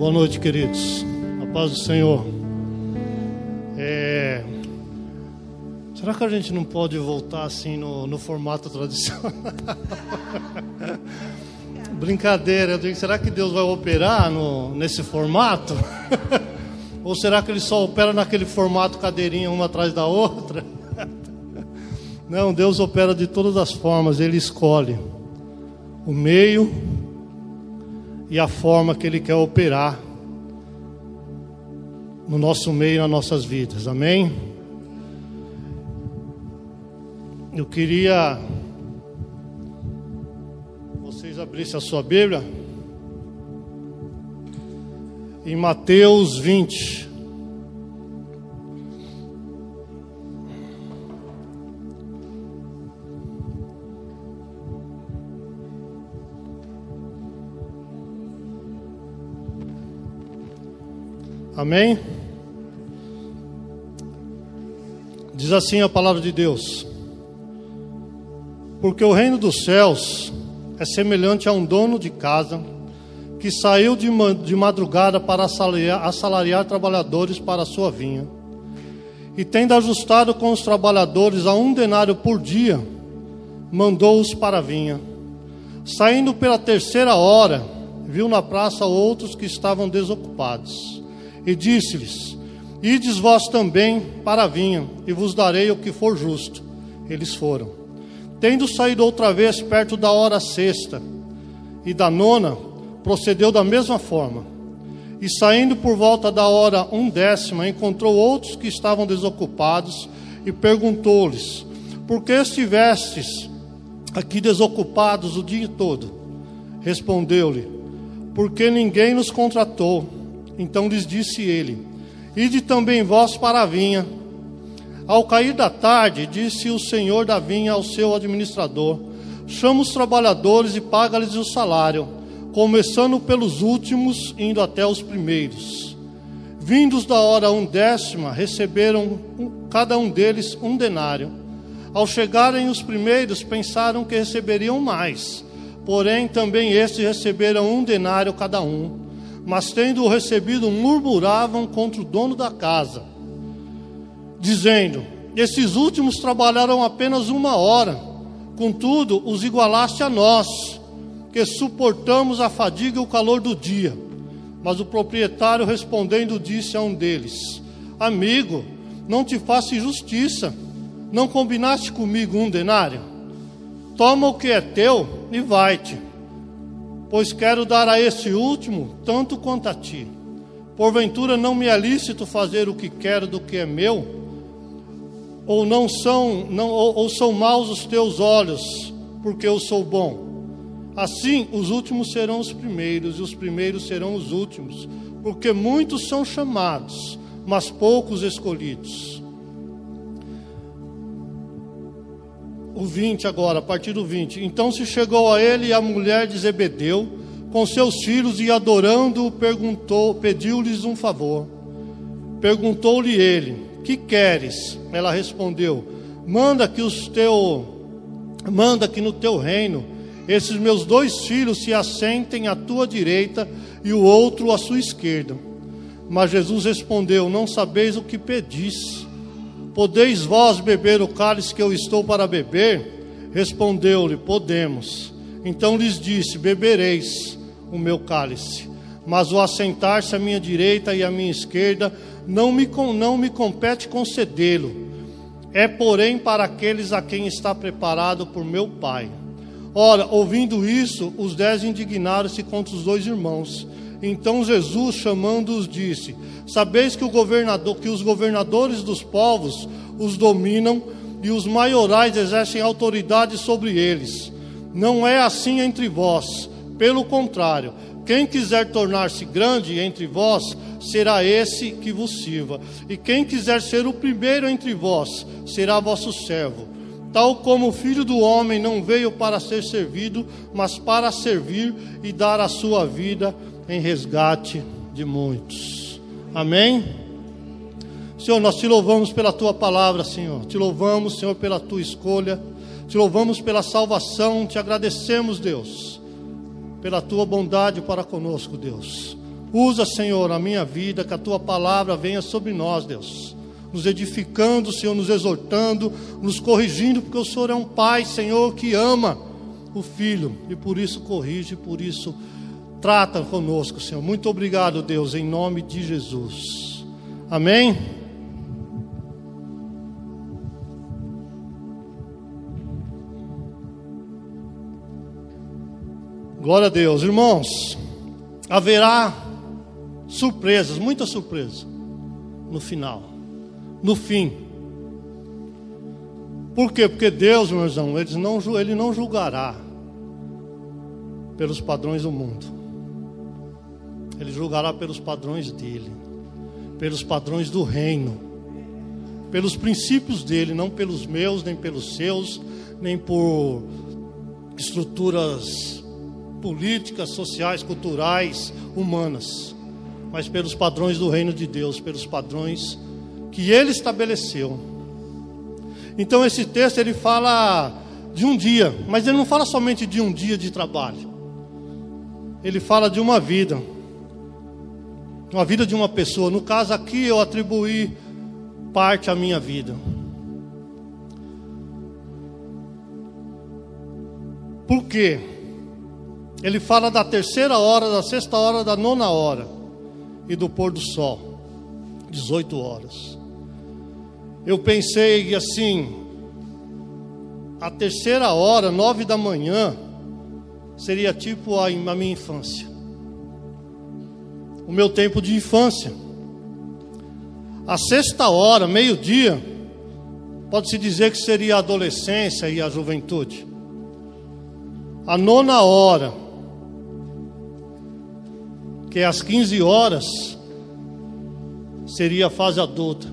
Boa noite, queridos. A paz do Senhor. É... Será que a gente não pode voltar assim no, no formato tradicional? Brincadeira, eu digo, será que Deus vai operar no, nesse formato? Ou será que ele só opera naquele formato cadeirinha uma atrás da outra? Não, Deus opera de todas as formas, ele escolhe o meio e a forma que Ele quer operar no nosso meio nas nossas vidas, amém? Eu queria vocês abrissem a sua Bíblia em Mateus 20. Amém? Diz assim a palavra de Deus: Porque o reino dos céus é semelhante a um dono de casa que saiu de, de madrugada para assalariar, assalariar trabalhadores para a sua vinha. E tendo ajustado com os trabalhadores a um denário por dia, mandou-os para a vinha. Saindo pela terceira hora, viu na praça outros que estavam desocupados e disse-lhes: Ides vós também para a vinha, e vos darei o que for justo. Eles foram. Tendo saído outra vez perto da hora sexta e da nona, procedeu da mesma forma. E saindo por volta da hora undécima, encontrou outros que estavam desocupados e perguntou-lhes: Por que estivestes aqui desocupados o dia todo? Respondeu-lhe: Porque ninguém nos contratou. Então lhes disse ele: Ide também vós para a vinha. Ao cair da tarde, disse o senhor da vinha ao seu administrador: Chama os trabalhadores e paga-lhes o salário, começando pelos últimos, indo até os primeiros. Vindos da hora undécima, receberam cada um deles um denário. Ao chegarem os primeiros, pensaram que receberiam mais, porém também estes receberam um denário cada um mas tendo-o recebido, murmuravam contra o dono da casa, dizendo: Esses últimos trabalharam apenas uma hora, contudo, os igualaste a nós, que suportamos a fadiga e o calor do dia. Mas o proprietário respondendo disse a um deles: Amigo, não te faço injustiça, não combinaste comigo um denário? Toma o que é teu e vai-te pois quero dar a este último tanto quanto a ti. Porventura não me é lícito fazer o que quero do que é meu? Ou não são, não, ou, ou são maus os teus olhos, porque eu sou bom? Assim, os últimos serão os primeiros e os primeiros serão os últimos, porque muitos são chamados, mas poucos escolhidos. O 20 agora, a partir do 20. Então se chegou a ele a mulher de Zebedeu com seus filhos e adorando perguntou, pediu-lhes um favor. Perguntou-lhe ele: "Que queres?" Ela respondeu: "Manda que os teu manda que no teu reino esses meus dois filhos se assentem à tua direita e o outro à sua esquerda." Mas Jesus respondeu: Não sabeis o que pedis. Podeis vós beber o cálice que eu estou para beber? Respondeu-lhe: Podemos. Então lhes disse: Bebereis o meu cálice, mas o assentar-se à minha direita e à minha esquerda não me, não me compete concedê-lo. É, porém, para aqueles a quem está preparado por meu Pai. Ora, ouvindo isso, os dez indignaram-se contra os dois irmãos. Então Jesus, chamando-os, disse: Sabeis que, que os governadores dos povos os dominam e os maiorais exercem autoridade sobre eles. Não é assim entre vós. Pelo contrário, quem quiser tornar-se grande entre vós, será esse que vos sirva. E quem quiser ser o primeiro entre vós, será vosso servo. Tal como o filho do homem não veio para ser servido, mas para servir e dar a sua vida em resgate de muitos. Amém? Senhor, nós te louvamos pela tua palavra, Senhor. Te louvamos, Senhor, pela tua escolha. Te louvamos pela salvação. Te agradecemos, Deus, pela tua bondade para conosco, Deus. Usa, Senhor, a minha vida, que a tua palavra venha sobre nós, Deus. Nos edificando, Senhor, nos exortando, nos corrigindo, porque o Senhor é um Pai, Senhor, que ama o Filho e por isso corrige, por isso trata conosco, Senhor. Muito obrigado, Deus, em nome de Jesus. Amém. Glória a Deus, irmãos. Haverá surpresas, muitas surpresas no final, no fim. Por quê? Porque Deus, meu irmão, ele não, ele não julgará pelos padrões do mundo. Ele julgará pelos padrões dele, pelos padrões do reino, pelos princípios dele, não pelos meus, nem pelos seus, nem por estruturas políticas, sociais, culturais, humanas, mas pelos padrões do reino de Deus, pelos padrões que ele estabeleceu. Então esse texto ele fala de um dia, mas ele não fala somente de um dia de trabalho. Ele fala de uma vida. Uma vida de uma pessoa. No caso aqui eu atribuí parte à minha vida. Por quê? Ele fala da terceira hora, da sexta hora, da nona hora e do pôr do sol, 18 horas. Eu pensei assim, a terceira hora, nove da manhã, seria tipo a, a minha infância, o meu tempo de infância. A sexta hora, meio-dia, pode-se dizer que seria a adolescência e a juventude. A nona hora, que às 15 horas seria a fase adulta,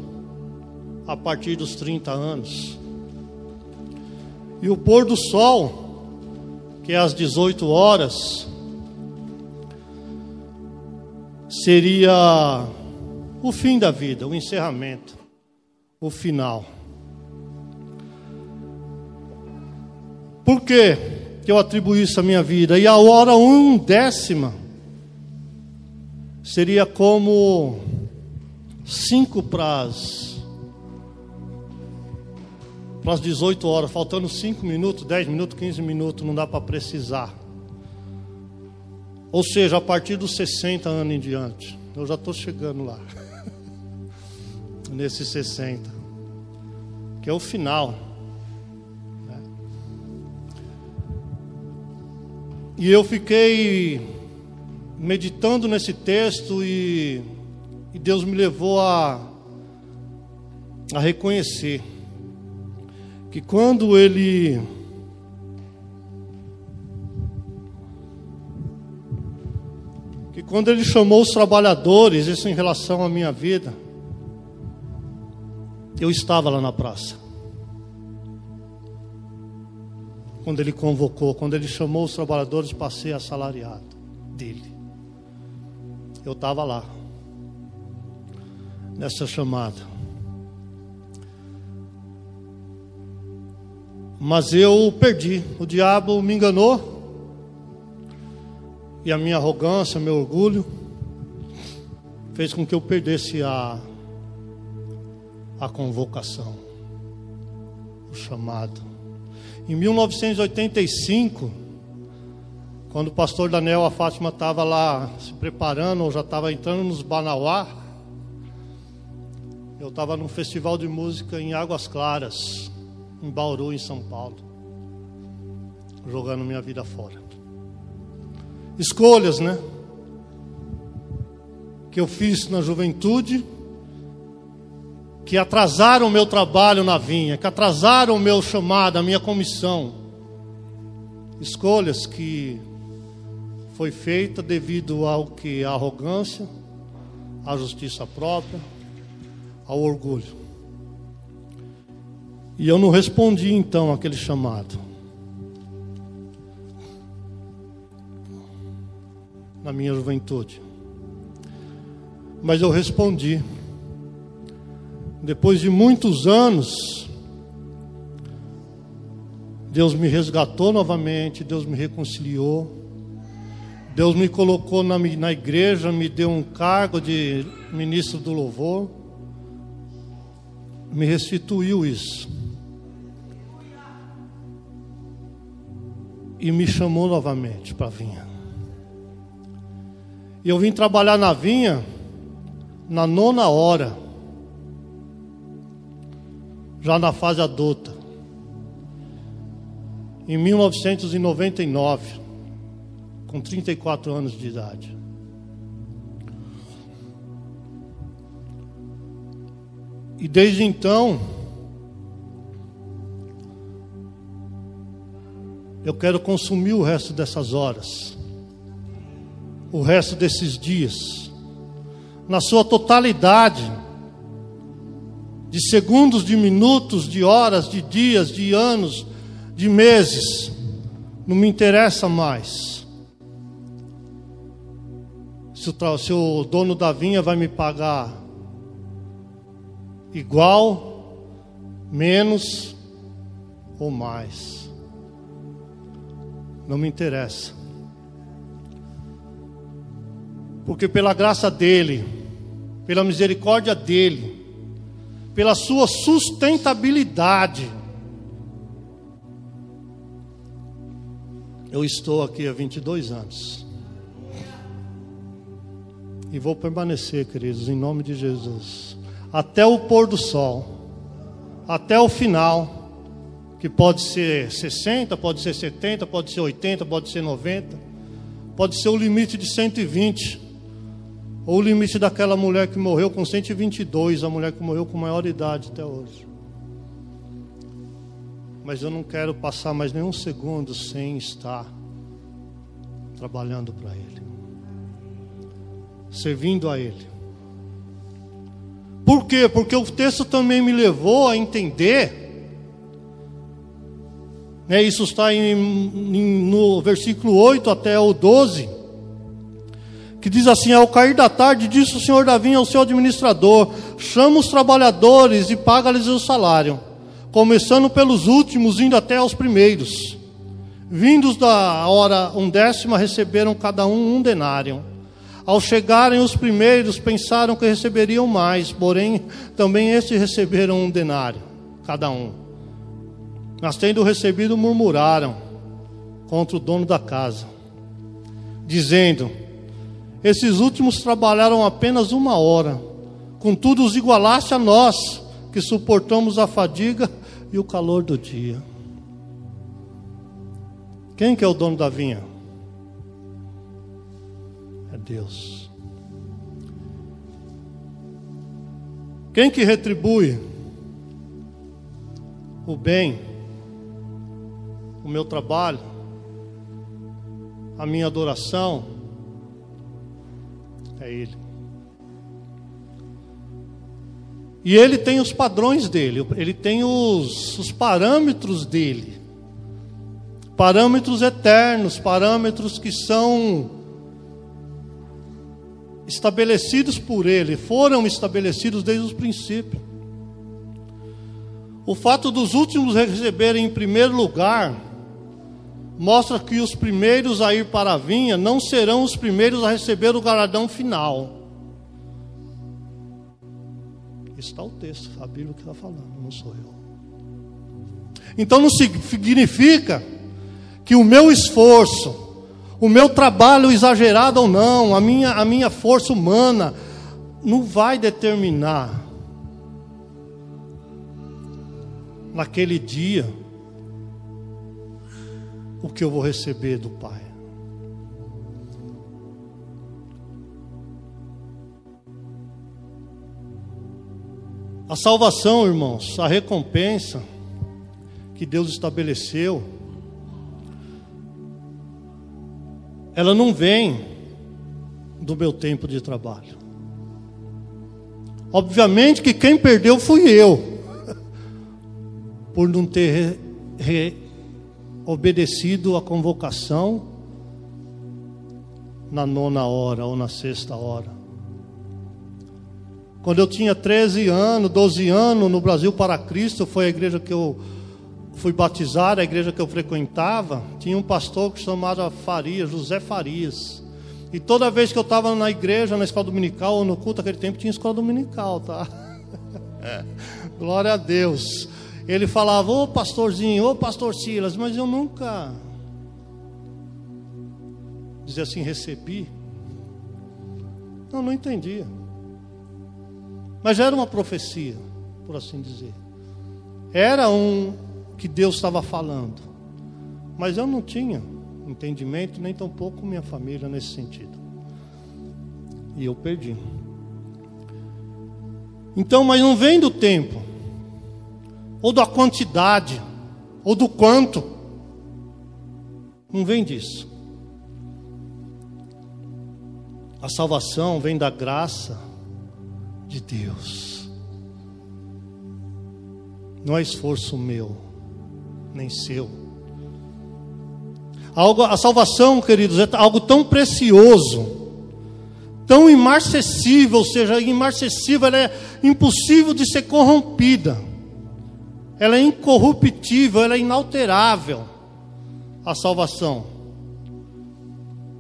a partir dos 30 anos. E o pôr do sol, que é às 18 horas, seria o fim da vida, o encerramento, o final. Por que eu atribuí isso à minha vida? E a hora um décima seria como cinco para as, para as 18 horas, faltando 5 minutos, 10 minutos, 15 minutos, não dá para precisar. Ou seja, a partir dos 60 anos em diante, eu já estou chegando lá, nesses 60, que é o final. Né? E eu fiquei meditando nesse texto e, e Deus me levou a, a reconhecer que quando Ele quando Ele chamou os trabalhadores, isso em relação à minha vida, eu estava lá na praça. Quando Ele convocou, quando Ele chamou os trabalhadores para ser assalariado dele. Eu estava lá, nessa chamada. Mas eu perdi, o diabo me enganou, e a minha arrogância, meu orgulho, fez com que eu perdesse a, a convocação, o chamado. Em 1985, quando o pastor Daniel a Fátima estava lá se preparando, ou já estava entrando nos Banauá, eu estava num festival de música em Águas Claras, em Bauru, em São Paulo, jogando minha vida fora. Escolhas, né? Que eu fiz na juventude, que atrasaram o meu trabalho na vinha, que atrasaram o meu chamado, a minha comissão. Escolhas que foi feita devido ao que a arrogância, à justiça própria, ao orgulho. E eu não respondi então aquele chamado. Na minha juventude. Mas eu respondi. Depois de muitos anos, Deus me resgatou novamente, Deus me reconciliou. Deus me colocou na, na igreja, me deu um cargo de ministro do louvor, me restituiu isso. E me chamou novamente para. E eu vim trabalhar na vinha na nona hora, já na fase adulta, em 1999 com 34 anos de idade. E desde então, eu quero consumir o resto dessas horas, o resto desses dias, na sua totalidade, de segundos, de minutos, de horas, de dias, de anos, de meses, não me interessa mais se o, se o dono da vinha vai me pagar igual, menos ou mais. Não me interessa. Porque pela graça dele, pela misericórdia dele, pela sua sustentabilidade, eu estou aqui há 22 anos. E vou permanecer, queridos, em nome de Jesus. Até o pôr do sol. Até o final. Que pode ser 60, pode ser 70, pode ser 80, pode ser 90. Pode ser o limite de 120. Ou o limite daquela mulher que morreu com 122, a mulher que morreu com maior idade até hoje. Mas eu não quero passar mais nenhum segundo sem estar trabalhando para Ele servindo a Ele. Por quê? Porque o texto também me levou a entender, né, isso está em, em, no versículo 8 até o 12, que diz assim: Ao cair da tarde, disse o senhor Davi ao seu administrador: Chama os trabalhadores e paga-lhes o salário, começando pelos últimos, indo até aos primeiros. Vindos da hora undécima, receberam cada um um denário. Ao chegarem os primeiros, pensaram que receberiam mais, porém também estes receberam um denário, cada um. Mas tendo recebido, murmuraram contra o dono da casa, dizendo: Esses últimos trabalharam apenas uma hora, contudo os igualaste a nós, que suportamos a fadiga e o calor do dia. Quem que é o dono da vinha? Deus. Quem que retribui o bem, o meu trabalho, a minha adoração? É Ele. E ele tem os padrões dele, ele tem os, os parâmetros dele. Parâmetros eternos, parâmetros que são estabelecidos por Ele, foram estabelecidos desde os princípios. O fato dos últimos receberem em primeiro lugar mostra que os primeiros a ir para a vinha não serão os primeiros a receber o galardão final. Está o texto, a Bíblia que está falando, não sou eu. Então não significa que o meu esforço, o meu trabalho exagerado ou não, a minha, a minha força humana, não vai determinar naquele dia o que eu vou receber do Pai. A salvação, irmãos, a recompensa que Deus estabeleceu ela não vem do meu tempo de trabalho. Obviamente que quem perdeu fui eu, por não ter re, re, obedecido a convocação na nona hora ou na sexta hora. Quando eu tinha 13 anos, 12 anos, no Brasil para Cristo, foi a igreja que eu fui batizado, a igreja que eu frequentava, tinha um pastor que se chamava Farias, José Farias. E toda vez que eu estava na igreja, na escola dominical ou no culto, aquele tempo tinha escola dominical, tá? Glória a Deus. Ele falava, ô pastorzinho, ô pastor Silas, mas eu nunca, dizia assim, recebi. Não, não entendia. Mas era uma profecia, por assim dizer. Era um que Deus estava falando. Mas eu não tinha entendimento, nem tampouco minha família nesse sentido. E eu perdi. Então, mas não vem do tempo, ou da quantidade, ou do quanto. Não vem disso. A salvação vem da graça de Deus. Não é esforço meu, nem seu. Algo, a salvação, queridos, é algo tão precioso, tão imarcessível, ou seja, imarcessível, ela é impossível de ser corrompida. Ela é incorruptível, ela é inalterável. A salvação.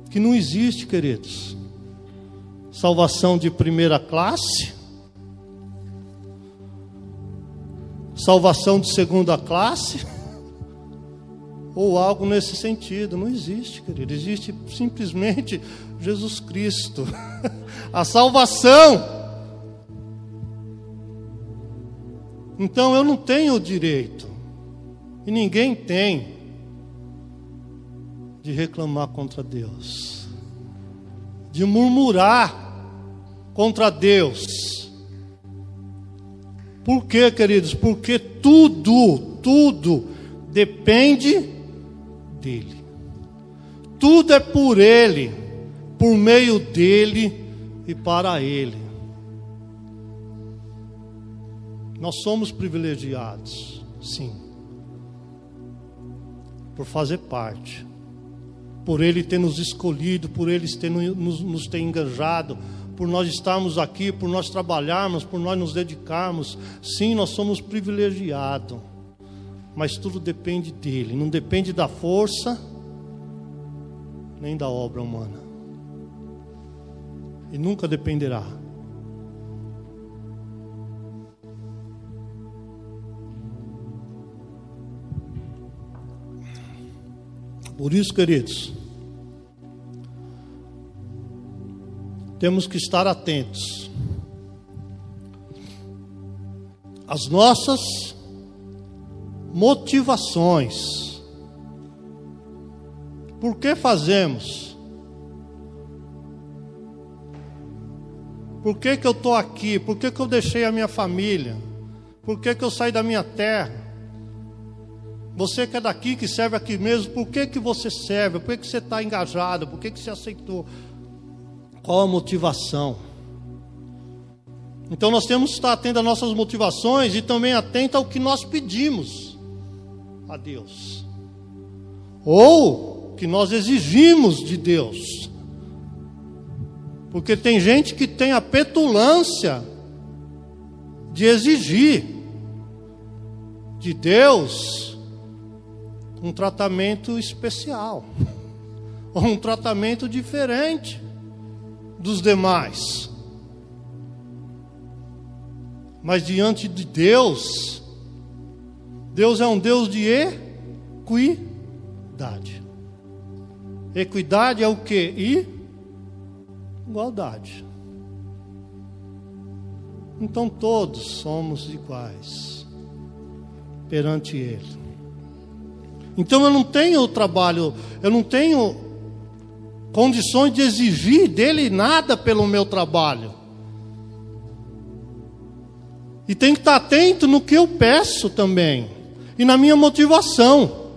Que não existe, queridos. Salvação de primeira classe, salvação de segunda classe, ou algo nesse sentido. Não existe, querido. Existe simplesmente Jesus Cristo. A salvação. Então eu não tenho o direito, e ninguém tem, de reclamar contra Deus, de murmurar contra Deus por quê, queridos? Porque tudo, tudo depende dele. Tudo é por ele, por meio dele e para ele. Nós somos privilegiados, sim, por fazer parte, por Ele ter nos escolhido, por Ele ter nos, nos ter engajado, por nós estarmos aqui, por nós trabalharmos, por nós nos dedicarmos. Sim, nós somos privilegiados, mas tudo depende dele, não depende da força nem da obra humana. E nunca dependerá. Por isso, queridos, temos que estar atentos. As nossas motivações. Por que fazemos? Por que, que eu estou aqui? Por que, que eu deixei a minha família? Por que, que eu saí da minha terra? Você que é daqui, que serve aqui mesmo, por que, que você serve? Por que, que você está engajado? Por que, que você aceitou? Qual a motivação? Então nós temos que estar atento às nossas motivações e também atento ao que nós pedimos a Deus. Ou que nós exigimos de Deus. Porque tem gente que tem a petulância de exigir de Deus um tratamento especial, ou um tratamento diferente dos demais. Mas diante de Deus, Deus é um Deus de equidade. Equidade é o que? Igualdade. Então todos somos iguais perante Ele. Então eu não tenho trabalho, eu não tenho condições de exigir dele nada pelo meu trabalho. E tem que estar atento no que eu peço também. E na minha motivação.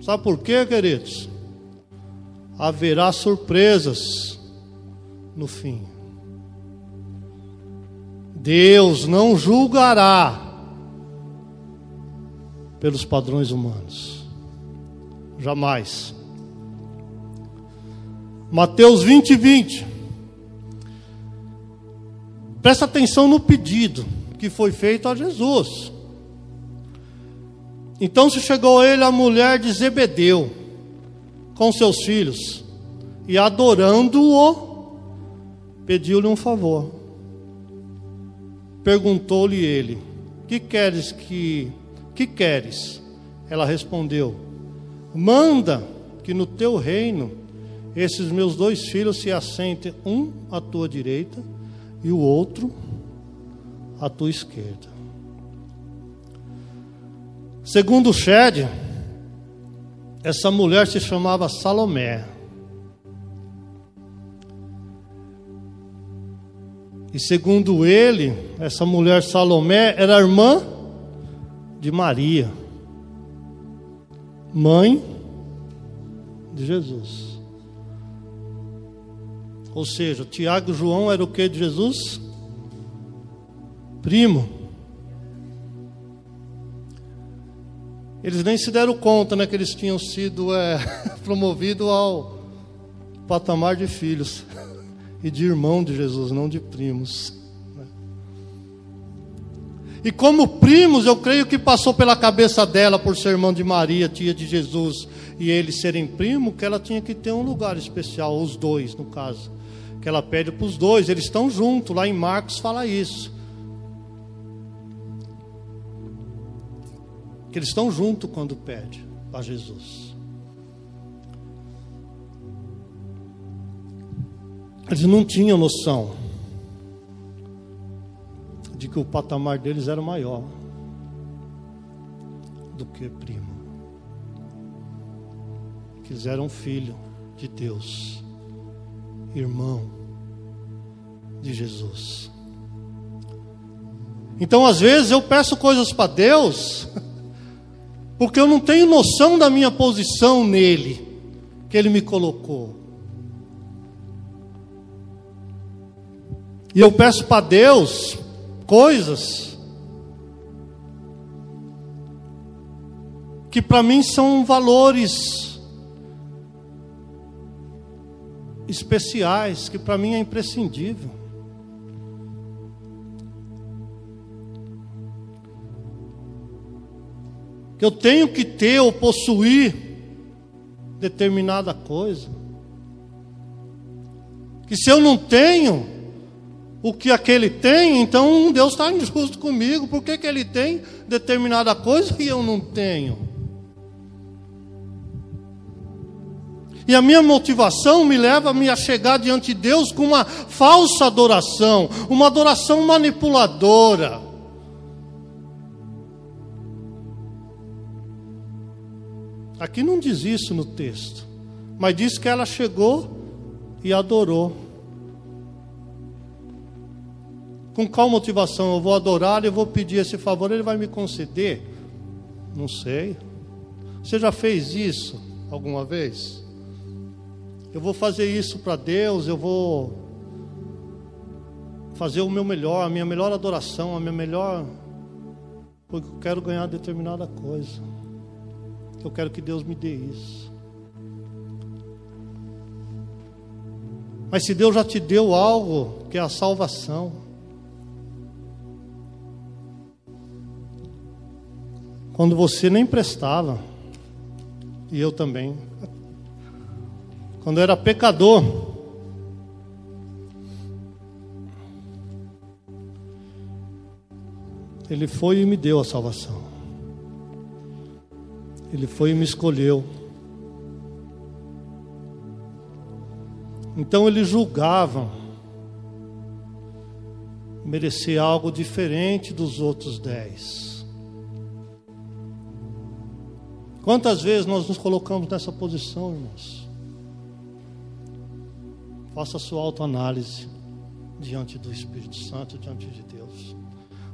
Sabe por quê, queridos? Haverá surpresas no fim. Deus não julgará pelos padrões humanos. Jamais. Mateus 20, 20. Presta atenção no pedido que foi feito a Jesus. Então se chegou a ele a mulher de Zebedeu com seus filhos e adorando-o, pediu-lhe um favor. Perguntou-lhe ele: "Que queres que que queres?" Ela respondeu: "Manda que no teu reino esses meus dois filhos se assentem um à tua direita e o outro à tua esquerda." Segundo Shed, essa mulher se chamava Salomé. E segundo ele, essa mulher Salomé era irmã de Maria, mãe de Jesus. Ou seja, Tiago e João era o que de Jesus? Primo. Eles nem se deram conta né, que eles tinham sido é, promovidos ao patamar de filhos e de irmão de Jesus, não de primos. E como primos, eu creio que passou pela cabeça dela, por ser irmã de Maria, tia de Jesus, e eles serem primo, que ela tinha que ter um lugar especial, os dois, no caso. Que ela pede para os dois, eles estão juntos, lá em Marcos fala isso. Que eles estão juntos quando pede a Jesus. Eles não tinham noção de que o patamar deles era maior do que primo. Que eles eram filho de Deus, irmão de Jesus. Então, às vezes, eu peço coisas para Deus, porque eu não tenho noção da minha posição nele, que Ele me colocou. E eu peço para Deus coisas que para mim são valores especiais, que para mim é imprescindível. Que eu tenho que ter ou possuir determinada coisa. Que se eu não tenho, o que aquele tem, então Deus está injusto comigo, por que, que ele tem determinada coisa e eu não tenho? E a minha motivação me leva a me chegar diante de Deus com uma falsa adoração, uma adoração manipuladora. Aqui não diz isso no texto, mas diz que ela chegou e adorou. Com qual motivação? Eu vou adorar, eu vou pedir esse favor, ele vai me conceder? Não sei. Você já fez isso alguma vez? Eu vou fazer isso para Deus, eu vou fazer o meu melhor, a minha melhor adoração, a minha melhor. Porque eu quero ganhar determinada coisa. Eu quero que Deus me dê isso. Mas se Deus já te deu algo, que é a salvação, quando você nem prestava, e eu também. Quando eu era pecador, Ele foi e me deu a salvação. Ele foi e me escolheu. Então ele julgava merecer algo diferente dos outros dez. Quantas vezes nós nos colocamos nessa posição, irmãos? Faça a sua autoanálise diante do Espírito Santo, diante de Deus,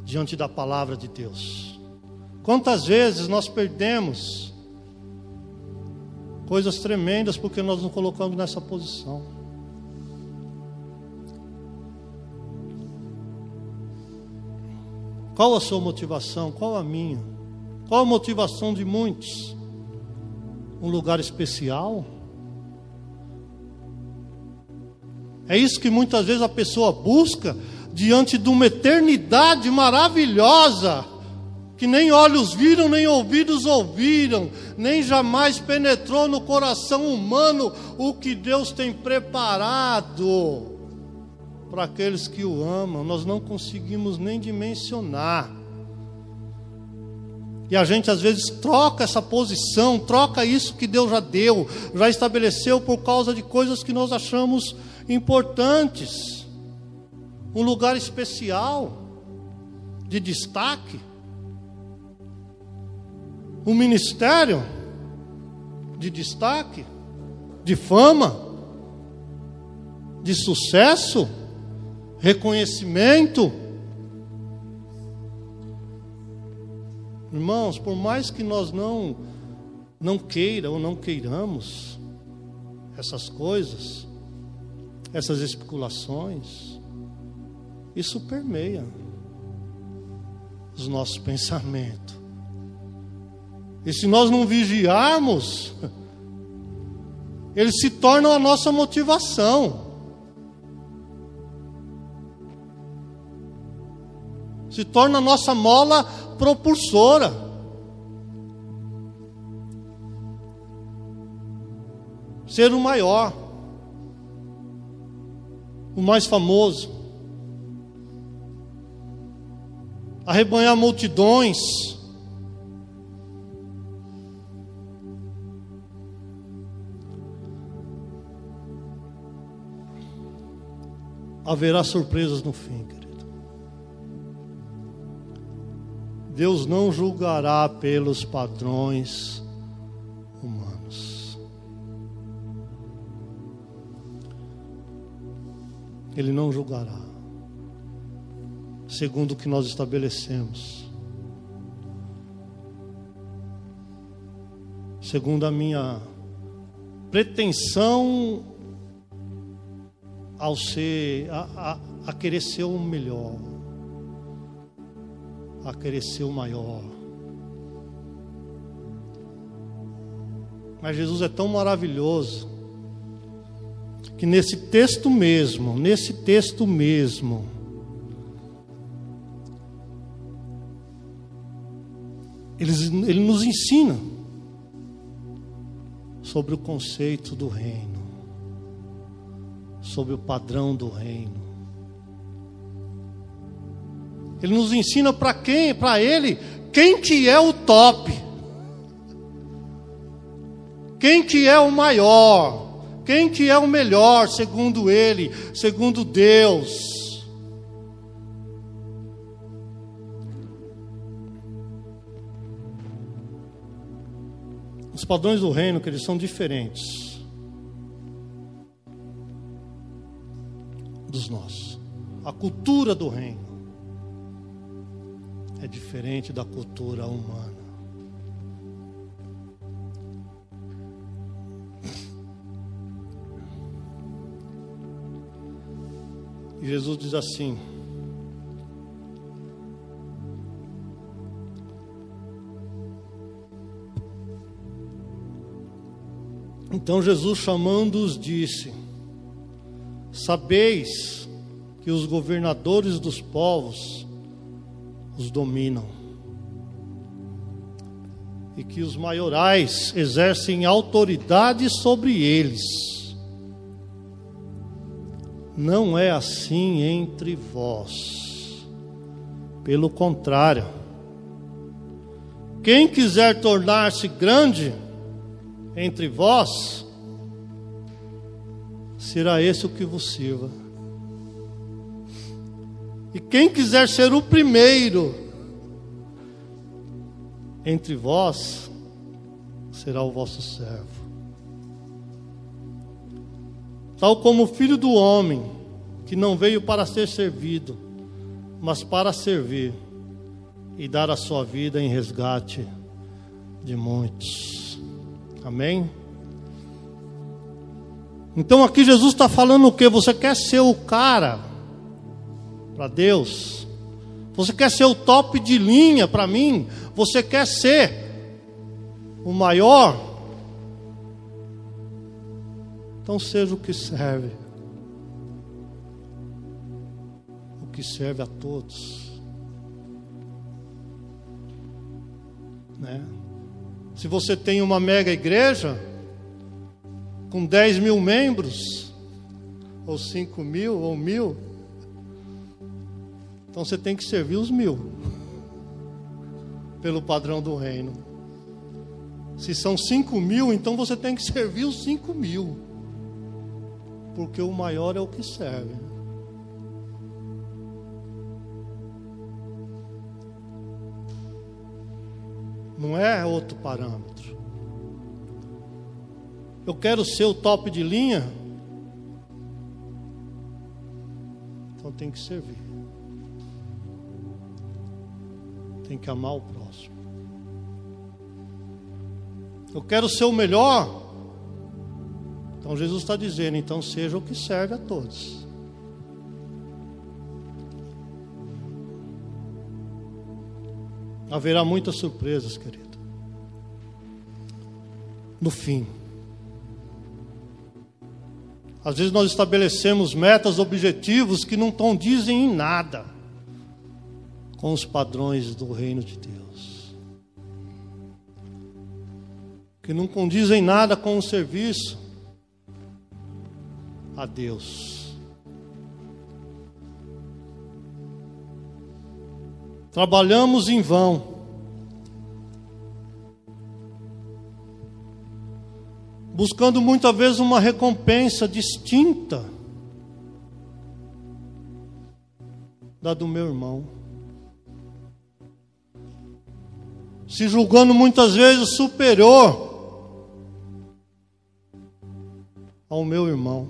diante da palavra de Deus. Quantas vezes nós perdemos coisas tremendas porque nós nos colocamos nessa posição? Qual a sua motivação? Qual a minha? Qual a motivação de muitos? Um lugar especial? É isso que muitas vezes a pessoa busca diante de uma eternidade maravilhosa que nem olhos viram, nem ouvidos ouviram, nem jamais penetrou no coração humano o que Deus tem preparado para aqueles que o amam. Nós não conseguimos nem dimensionar. E a gente às vezes troca essa posição, troca isso que Deus já deu, já estabeleceu por causa de coisas que nós achamos importantes. Um lugar especial, de destaque. Um ministério de destaque, de fama, de sucesso, reconhecimento. Irmãos, por mais que nós não não queira ou não queiramos essas coisas, essas especulações, isso permeia os nossos pensamentos. E se nós não vigiarmos, eles se tornam a nossa motivação. Se torna a nossa mola propulsora. Ser o maior, o mais famoso, arrebanhar multidões, haverá surpresas no fim. Deus não julgará pelos padrões humanos. Ele não julgará, segundo o que nós estabelecemos, segundo a minha pretensão ao ser, a, a, a querer ser o melhor a ser o maior. Mas Jesus é tão maravilhoso que nesse texto mesmo, nesse texto mesmo, ele, ele nos ensina sobre o conceito do reino, sobre o padrão do reino. Ele nos ensina para quem, para ele, quem que é o top. Quem que é o maior? Quem que é o melhor, segundo ele, segundo Deus? Os padrões do reino, que eles são diferentes dos nossos. A cultura do reino é diferente da cultura humana. E Jesus diz assim: Então Jesus, chamando-os, disse: Sabeis que os governadores dos povos os dominam. E que os maiorais exercem autoridade sobre eles. Não é assim entre vós. Pelo contrário, quem quiser tornar-se grande entre vós, será esse o que vos sirva. E quem quiser ser o primeiro entre vós, será o vosso servo. Tal como o filho do homem, que não veio para ser servido, mas para servir e dar a sua vida em resgate de muitos. Amém? Então aqui Jesus está falando o que? Você quer ser o cara para Deus? Você quer ser o top de linha para mim? Você quer ser o maior? Então seja o que serve. O que serve a todos. Né? Se você tem uma mega igreja, com 10 mil membros, ou 5 mil, ou mil, então você tem que servir os mil, pelo padrão do reino. Se são 5 mil, então você tem que servir os 5 mil, porque o maior é o que serve. Não é outro parâmetro. Eu quero ser o top de linha. Então tem que servir. Tem que amar o próximo. Eu quero ser o melhor. Então Jesus está dizendo: então seja o que serve a todos. haverá muitas surpresas, querido. No fim. Às vezes nós estabelecemos metas, objetivos que não condizem em nada com os padrões do reino de Deus. Que não condizem nada com o serviço a Deus. Trabalhamos em vão. Buscando muitas vezes uma recompensa distinta da do meu irmão. Se julgando muitas vezes superior ao meu irmão.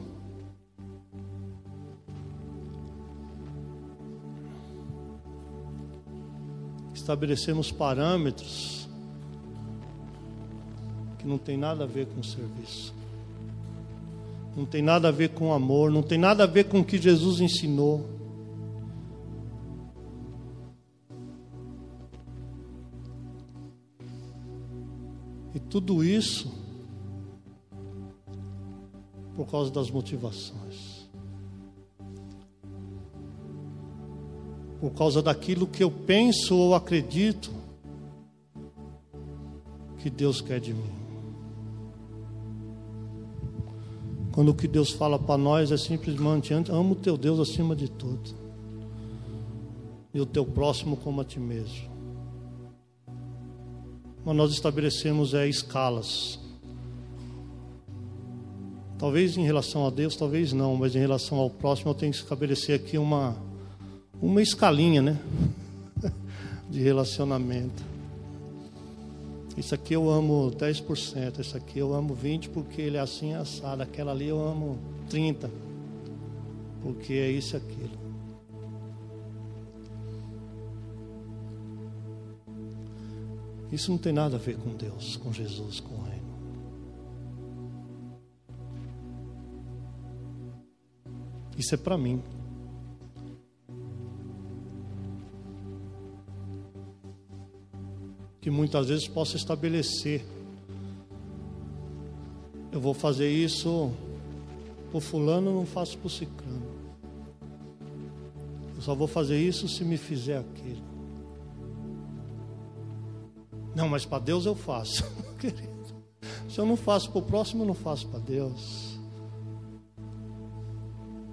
estabelecemos parâmetros que não tem nada a ver com serviço. Não tem nada a ver com amor, não tem nada a ver com o que Jesus ensinou. Tudo isso por causa das motivações. por causa daquilo que eu penso ou acredito que Deus quer de mim. Quando o que Deus fala para nós é simplesmente: amo o teu Deus acima de tudo, e o teu próximo como a ti mesmo. Mas nós estabelecemos é, escalas. Talvez em relação a Deus, talvez não, mas em relação ao próximo eu tenho que estabelecer aqui uma uma escalinha, né? De relacionamento. Isso aqui eu amo 10%, isso aqui eu amo 20% porque ele é assim assado, aquela ali eu amo 30%, porque é isso e aquilo. Isso não tem nada a ver com Deus, com Jesus, com o Reino. Isso é para mim. que muitas vezes possa estabelecer. Eu vou fazer isso por fulano, não faço por ciclano. Eu só vou fazer isso se me fizer aquilo. Não, mas para Deus eu faço, querido. Se eu não faço para o próximo, eu não faço para Deus.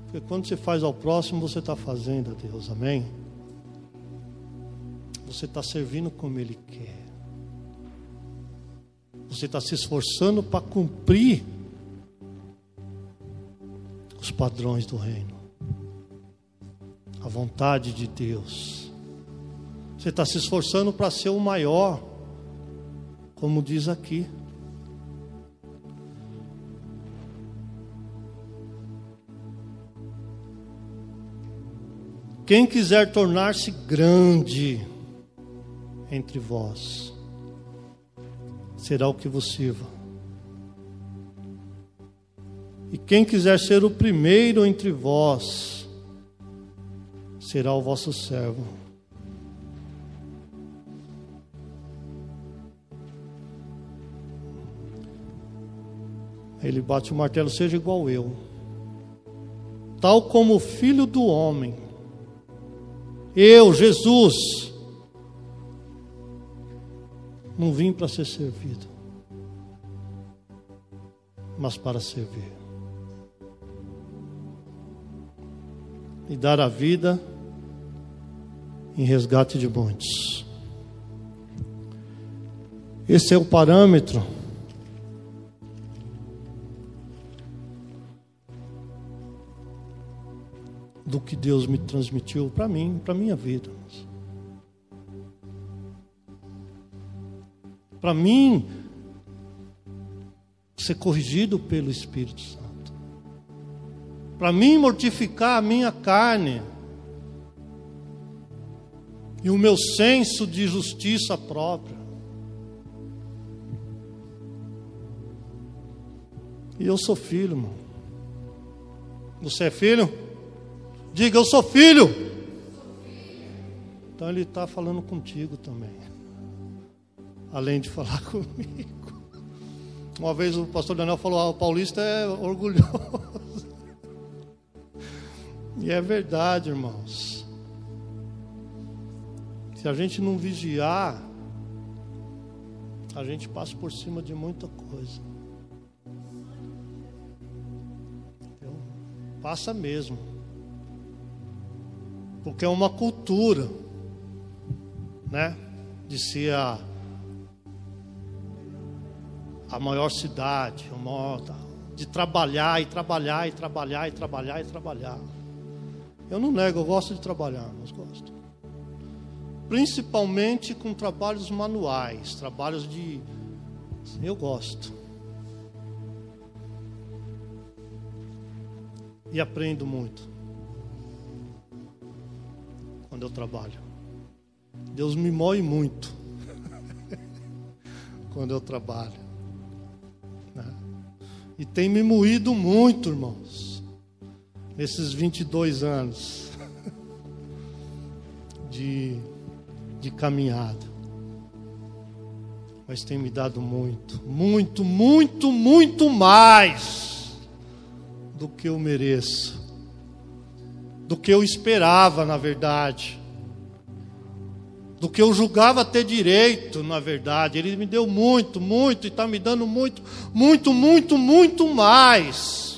Porque quando você faz ao próximo, você está fazendo a Deus, amém? Você está servindo como Ele quer. Você está se esforçando para cumprir os padrões do reino, a vontade de Deus. Você está se esforçando para ser o maior, como diz aqui. Quem quiser tornar-se grande entre vós, será o que vos sirva. E quem quiser ser o primeiro entre vós, será o vosso servo. Ele bate o martelo, seja igual eu, tal como o filho do homem. Eu, Jesus, Não vim para ser servido, mas para servir. E dar a vida em resgate de muitos. Esse é o parâmetro do que Deus me transmitiu para mim, para minha vida. Para mim ser corrigido pelo Espírito Santo. Para mim mortificar a minha carne e o meu senso de justiça própria. E eu sou filho, irmão. Você é filho? Diga, eu sou filho. Então ele está falando contigo também. Além de falar comigo. Uma vez o pastor Daniel falou: ah, o paulista é orgulhoso. E é verdade, irmãos. Se a gente não vigiar, a gente passa por cima de muita coisa. Então, passa mesmo. Porque é uma cultura, né? De ser a, a maior cidade, a maior, de trabalhar e trabalhar e trabalhar e trabalhar e trabalhar. Eu não nego, eu gosto de trabalhar, mas gosto. Principalmente com trabalhos manuais, trabalhos de. Eu gosto. E aprendo muito quando eu trabalho. Deus me moe muito quando eu trabalho. Né? E tem me moído muito, irmãos, nesses 22 anos de, de caminhada. Mas tem me dado muito, muito, muito, muito mais do que eu mereço do que eu esperava, na verdade, do que eu julgava ter direito, na verdade. Ele me deu muito, muito, e está me dando muito, muito, muito, muito mais.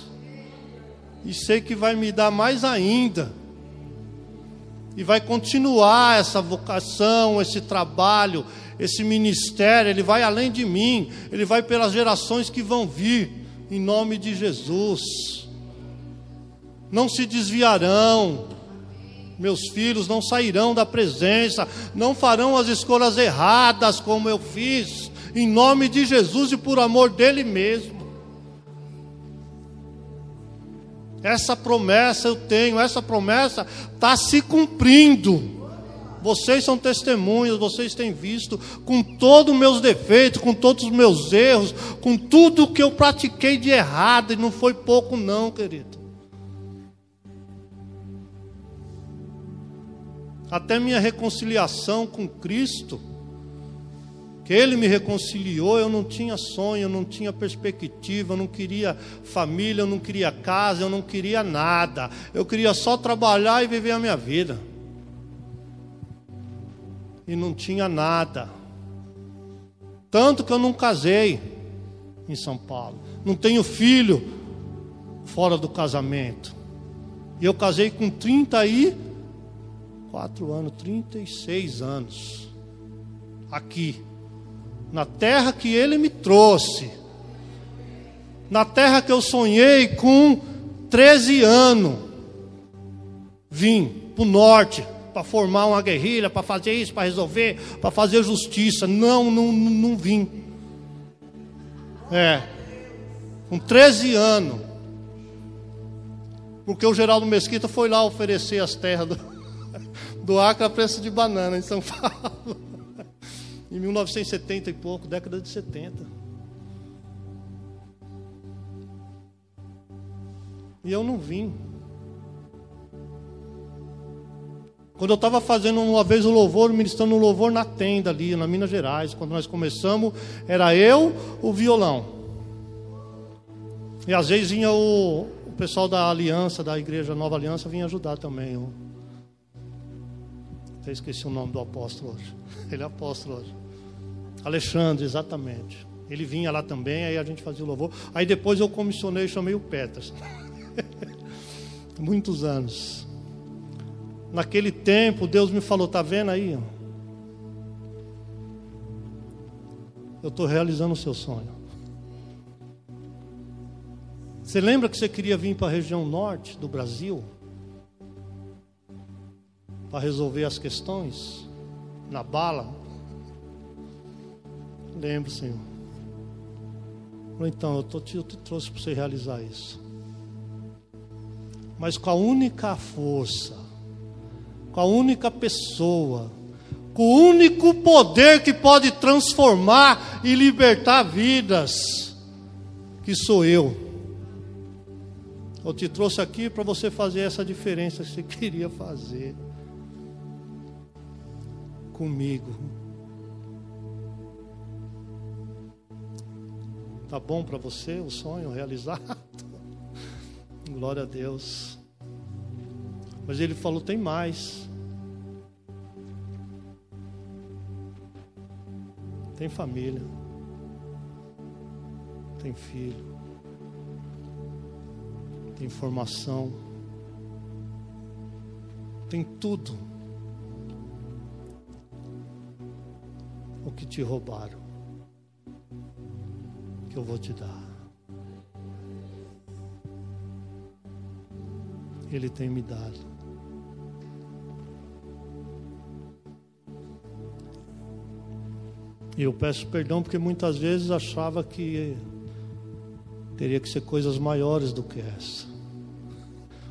E sei que vai me dar mais ainda. E vai continuar essa vocação, esse trabalho, esse ministério. Ele vai além de mim, ele vai pelas gerações que vão vir, em nome de Jesus não se desviarão. Meus filhos não sairão da presença, não farão as escolhas erradas como eu fiz, em nome de Jesus e por amor dele mesmo. Essa promessa eu tenho, essa promessa está se cumprindo. Vocês são testemunhas, vocês têm visto, com todos os meus defeitos, com todos os meus erros, com tudo que eu pratiquei de errado, e não foi pouco, não, querido. Até minha reconciliação com Cristo, que Ele me reconciliou, eu não tinha sonho, eu não tinha perspectiva, eu não queria família, eu não queria casa, eu não queria nada, eu queria só trabalhar e viver a minha vida. E não tinha nada. Tanto que eu não casei em São Paulo. Não tenho filho fora do casamento. E eu casei com 30 e quatro anos, 36 anos, aqui, na terra que Ele me trouxe, na terra que eu sonhei com 13 anos, vim para o norte, para formar uma guerrilha, para fazer isso, para resolver, para fazer justiça. Não, não, não vim. É, com 13 anos. Porque o Geraldo Mesquita foi lá oferecer as terras do, do Acre a preço de banana em São Paulo. em 1970 e pouco, década de 70. E eu não vim. Quando eu estava fazendo uma vez o louvor, ministrando um louvor na tenda ali, na Minas Gerais, quando nós começamos, era eu, o violão. E às vezes vinha o, o pessoal da aliança, da igreja Nova Aliança, vinha ajudar também. O, até esqueci o nome do apóstolo hoje. Ele é apóstolo hoje. Alexandre, exatamente. Ele vinha lá também, aí a gente fazia o louvor. Aí depois eu comissionei e chamei o Petras. Muitos anos. Naquele tempo, Deus me falou: tá vendo aí? Eu estou realizando o seu sonho. Você lembra que você queria vir para a região norte do Brasil? Para resolver as questões? Na bala? Lembro, Senhor. Então, eu, tô, eu te trouxe para você realizar isso. Mas com a única força, com a única pessoa, com o único poder que pode transformar e libertar vidas, que sou eu. Eu te trouxe aqui para você fazer essa diferença que você queria fazer comigo. Tá bom para você o sonho realizado? Glória a Deus. Mas ele falou: tem mais. Tem família. Tem filho. Tem formação. Tem tudo. Que te roubaram que eu vou te dar. Ele tem me dado. E eu peço perdão porque muitas vezes achava que teria que ser coisas maiores do que essa.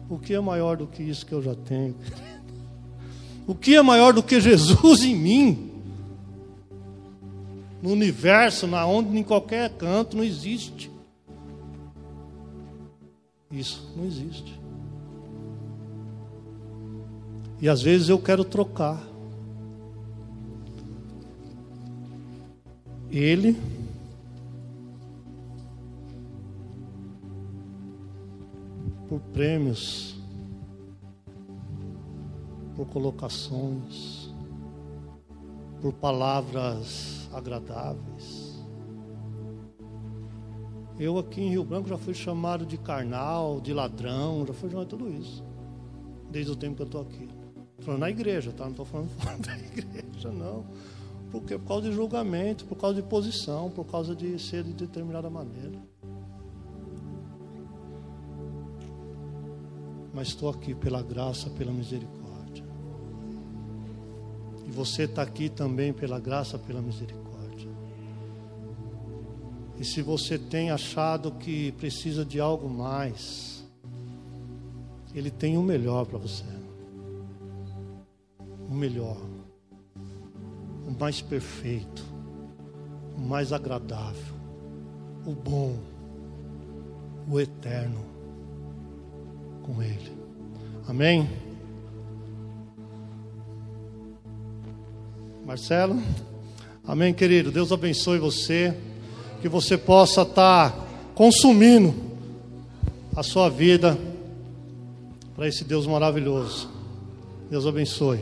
O que é maior do que isso que eu já tenho? O que é maior do que Jesus em mim? No universo, na onde, em qualquer canto, não existe. Isso não existe. E às vezes eu quero trocar. Ele por prêmios, por colocações, por palavras agradáveis. Eu aqui em Rio Branco já fui chamado de carnal, de ladrão, já fui chamado de tudo isso. Desde o tempo que eu estou aqui. Falando na igreja, tá? Não estou falando fora da igreja, não. Por quê? Por causa de julgamento, por causa de posição, por causa de ser de determinada maneira. Mas estou aqui pela graça, pela misericórdia. E você está aqui também pela graça, pela misericórdia. E se você tem achado que precisa de algo mais, Ele tem o melhor para você. O melhor. O mais perfeito. O mais agradável. O bom. O eterno. Com Ele. Amém? Marcelo? Amém, querido. Deus abençoe você. Que você possa estar consumindo a sua vida para esse Deus maravilhoso. Deus abençoe.